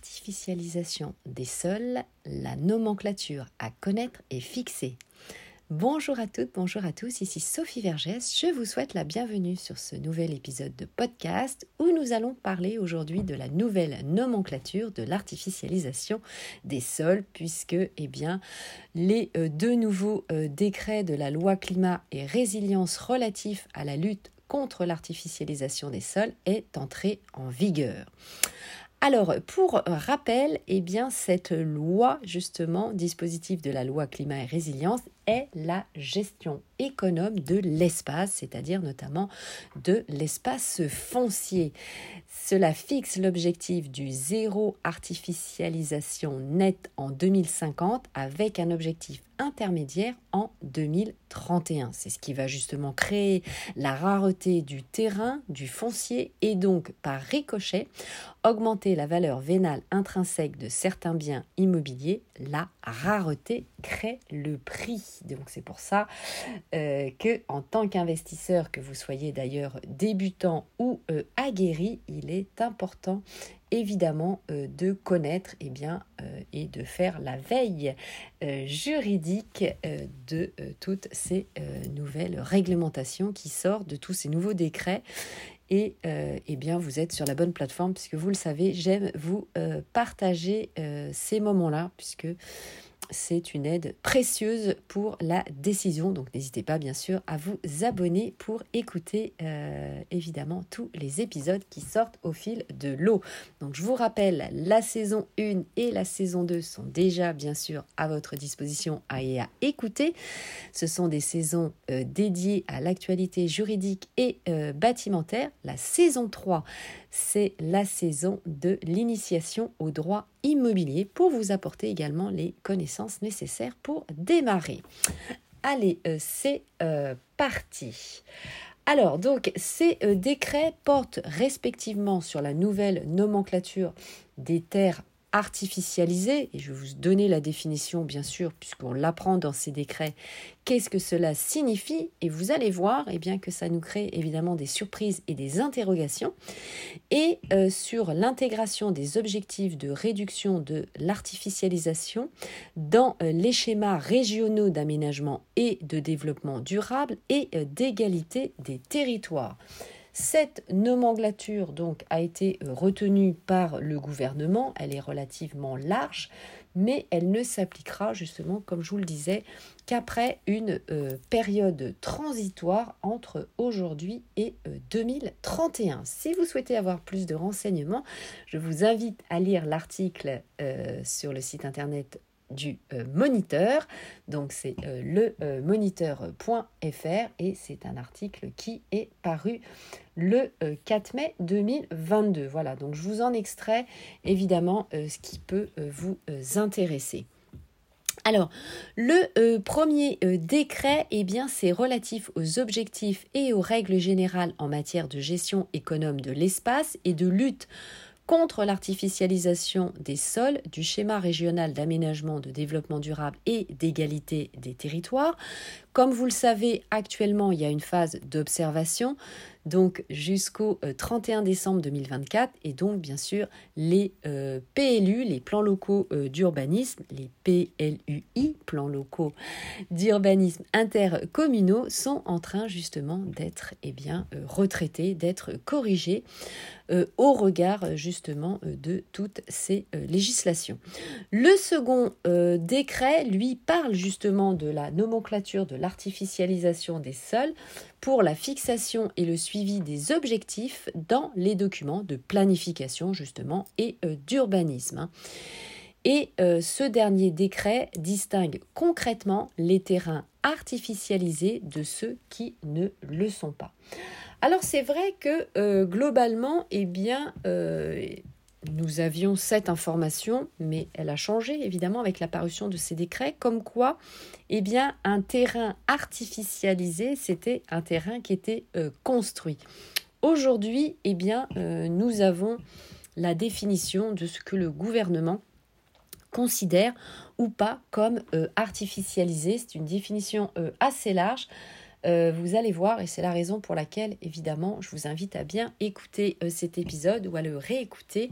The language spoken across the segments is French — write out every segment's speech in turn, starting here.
l'artificialisation des sols, la nomenclature à connaître et fixer. Bonjour à toutes, bonjour à tous, ici Sophie Vergès. Je vous souhaite la bienvenue sur ce nouvel épisode de podcast où nous allons parler aujourd'hui de la nouvelle nomenclature de l'artificialisation des sols puisque eh bien, les euh, deux nouveaux euh, décrets de la loi climat et résilience relatifs à la lutte contre l'artificialisation des sols est entré en vigueur. Alors, pour rappel, eh bien, cette loi, justement, dispositif de la loi climat et résilience, la gestion économe de l'espace, c'est-à-dire notamment de l'espace foncier. Cela fixe l'objectif du zéro artificialisation nette en 2050 avec un objectif intermédiaire en 2031. C'est ce qui va justement créer la rareté du terrain, du foncier et donc par ricochet augmenter la valeur vénale intrinsèque de certains biens immobiliers. La rareté crée le prix. Donc c'est pour ça euh, que en tant qu'investisseur, que vous soyez d'ailleurs débutant ou euh, aguerri, il est important évidemment euh, de connaître et eh bien, et de faire la veille juridique de toutes ces nouvelles réglementations qui sortent, de tous ces nouveaux décrets. Et eh bien, vous êtes sur la bonne plateforme puisque vous le savez, j'aime vous partager ces moments-là puisque c'est une aide précieuse pour la décision. Donc n'hésitez pas bien sûr à vous abonner pour écouter euh, évidemment tous les épisodes qui sortent au fil de l'eau. Donc je vous rappelle, la saison 1 et la saison 2 sont déjà bien sûr à votre disposition à et à écouter. Ce sont des saisons euh, dédiées à l'actualité juridique et euh, bâtimentaire. La saison 3 c'est la saison de l'initiation au droit immobilier pour vous apporter également les connaissances nécessaires pour démarrer. Allez, euh, c'est euh, parti. Alors, donc, ces euh, décrets portent respectivement sur la nouvelle nomenclature des terres artificialisé, et je vais vous donner la définition bien sûr, puisqu'on l'apprend dans ces décrets, qu'est-ce que cela signifie, et vous allez voir eh bien, que ça nous crée évidemment des surprises et des interrogations, et euh, sur l'intégration des objectifs de réduction de l'artificialisation dans euh, les schémas régionaux d'aménagement et de développement durable et euh, d'égalité des territoires. Cette nomenclature donc a été euh, retenue par le gouvernement, elle est relativement large, mais elle ne s'appliquera justement, comme je vous le disais, qu'après une euh, période transitoire entre aujourd'hui et 2031. Euh, si vous souhaitez avoir plus de renseignements, je vous invite à lire l'article sur le site internet du euh, moniteur. Donc c'est euh, le euh, moniteur.fr et c'est un article qui est paru le 4 mai 2022. Voilà, donc je vous en extrais évidemment ce qui peut vous intéresser. Alors, le premier décret, eh bien, c'est relatif aux objectifs et aux règles générales en matière de gestion économe de l'espace et de lutte contre l'artificialisation des sols du schéma régional d'aménagement, de développement durable et d'égalité des territoires. Comme vous le savez, actuellement, il y a une phase d'observation donc jusqu'au 31 euh, décembre 2024 et donc bien sûr les euh, PLU, les plans locaux euh, d'urbanisme, les PLUI, plans locaux d'urbanisme intercommunaux sont en train justement d'être eh bien retraités, d'être corrigés au regard justement de toutes ces législations. Le second décret, lui, parle justement de la nomenclature de l'artificialisation des sols pour la fixation et le suivi des objectifs dans les documents de planification justement et euh, d'urbanisme. Hein. Et euh, ce dernier décret distingue concrètement les terrains artificialisés de ceux qui ne le sont pas. Alors c'est vrai que euh, globalement, eh bien, nous avions cette information, mais elle a changé évidemment avec l'apparition de ces décrets, comme quoi, eh bien, un terrain artificialisé, c'était un terrain qui était euh, construit. Aujourd'hui, eh euh, nous avons la définition de ce que le gouvernement considère ou pas comme euh, artificialisé. C'est une définition assez large euh, vous allez voir, et c'est la raison pour laquelle, évidemment, je vous invite à bien écouter euh, cet épisode ou à le réécouter,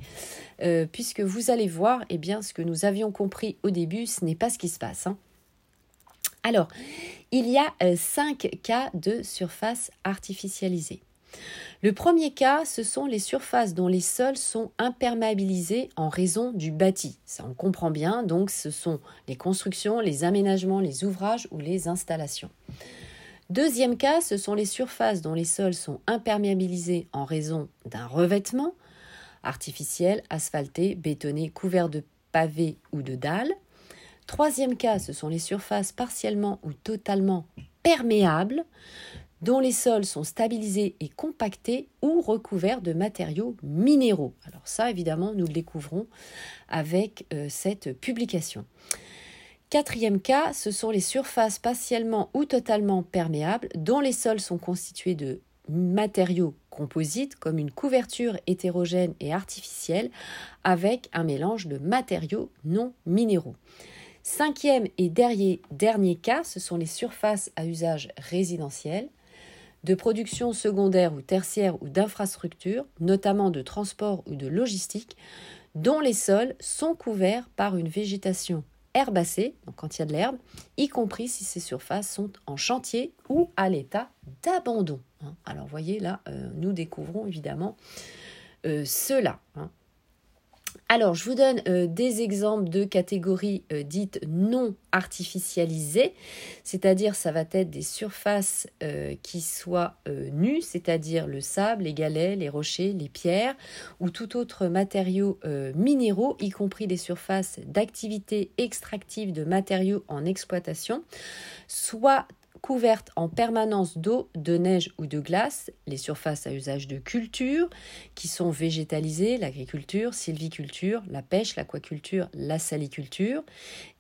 euh, puisque vous allez voir, eh bien, ce que nous avions compris au début, ce n'est pas ce qui se passe. Hein. Alors, il y a cinq cas de surface artificialisée. Le premier cas, ce sont les surfaces dont les sols sont imperméabilisés en raison du bâti. Ça, on comprend bien, donc ce sont les constructions, les aménagements, les ouvrages ou les installations. Deuxième cas, ce sont les surfaces dont les sols sont imperméabilisés en raison d'un revêtement artificiel, asphalté, bétonné, couvert de pavés ou de dalles. Troisième cas, ce sont les surfaces partiellement ou totalement perméables dont les sols sont stabilisés et compactés ou recouverts de matériaux minéraux. Alors ça, évidemment, nous le découvrons avec euh, cette publication. Quatrième cas, ce sont les surfaces partiellement ou totalement perméables dont les sols sont constitués de matériaux composites comme une couverture hétérogène et artificielle avec un mélange de matériaux non minéraux. Cinquième et dernier, cas, ce sont les surfaces à usage résidentiel de production secondaire ou tertiaire ou d'infrastructures, notamment de transport ou de logistique, dont les sols sont couverts par une végétation herbacée, donc quand il y a de l'herbe, y compris si ces surfaces sont en chantier ou à l'état d'abandon. Hein. Alors voyez là, euh, nous découvrons évidemment euh, cela. Hein. Alors, je vous donne euh, des exemples de catégories euh, dites non artificialisées, c'est-à-dire ça va être des surfaces euh, qui soient nues, c'est-à-dire le sable, les galets, les rochers, les pierres ou tout autre matériau minéraux, y compris des surfaces d'activité extractive de matériaux en exploitation, soit couvertes en permanence d'eau, de neige ou de glace, les surfaces à usage de culture, qui sont végétalisées, l'agriculture, sylviculture, la pêche, l'aquaculture, la saliculture,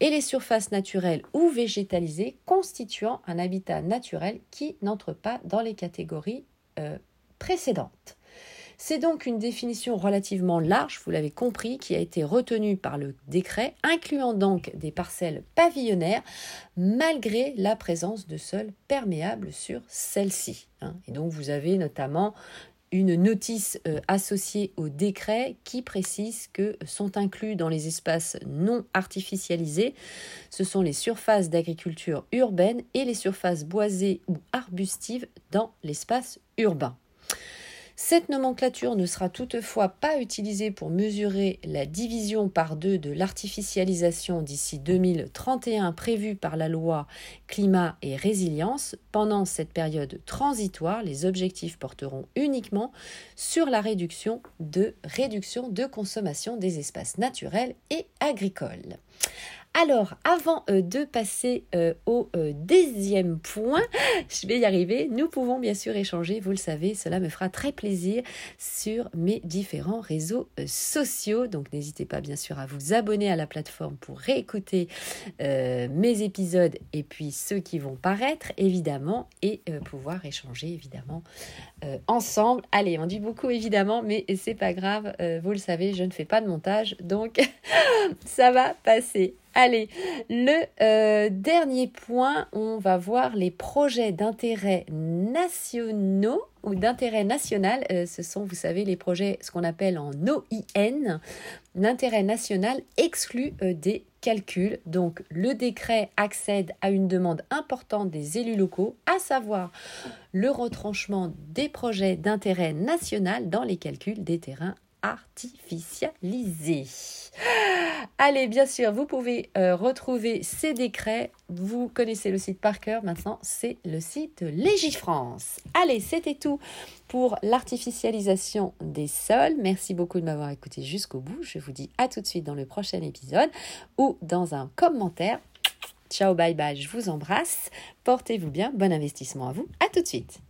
et les surfaces naturelles ou végétalisées constituant un habitat naturel qui n'entre pas dans les catégories euh, précédentes. C'est donc une définition relativement large, vous l'avez compris, qui a été retenue par le décret, incluant donc des parcelles pavillonnaires, malgré la présence de sols perméables sur celles-ci. Hein. Et donc vous avez notamment une notice euh, associée au décret qui précise que sont inclus dans les espaces non artificialisés, ce sont les surfaces d'agriculture urbaine et les surfaces boisées ou arbustives dans l'espace urbain. Cette nomenclature ne sera toutefois pas utilisée pour mesurer la division par deux de l'artificialisation d'ici 2031 prévue par la loi climat et résilience. Pendant cette période transitoire, les objectifs porteront uniquement sur la réduction de réduction de consommation des espaces naturels et agricoles. Alors, avant euh, de passer euh, au euh, deuxième point, je vais y arriver, nous pouvons bien sûr échanger, vous le savez, cela me fera très plaisir sur mes différents réseaux sociaux. Donc, n'hésitez pas bien sûr à vous abonner à la plateforme pour réécouter mes épisodes et puis ceux qui vont paraître, évidemment, et pouvoir échanger, évidemment, ensemble. Allez, on dit beaucoup, évidemment, mais c'est pas grave, vous le savez, je ne fais pas de montage, donc ça va passer. Allez, le euh, dernier point, on va voir les projets d'intérêt nationaux ou d'intérêt national. Euh, ce sont, vous savez, les projets, ce qu'on appelle en OIN. L'intérêt national exclut euh, des calculs. Donc, le décret accède à une demande importante des élus locaux, à savoir le retranchement des projets d'intérêt national dans les calculs des terrains artificialisés. Allez, bien sûr, vous pouvez euh, retrouver ces décrets. Vous connaissez le site par cœur. Maintenant, c'est le site Légifrance. Allez, c'était tout pour l'artificialisation des sols. Merci beaucoup de m'avoir écouté jusqu'au bout. Je vous dis à tout de suite dans le prochain épisode ou dans un commentaire. Ciao, bye bye, je vous embrasse. Portez-vous bien. Bon investissement à vous. À tout de suite.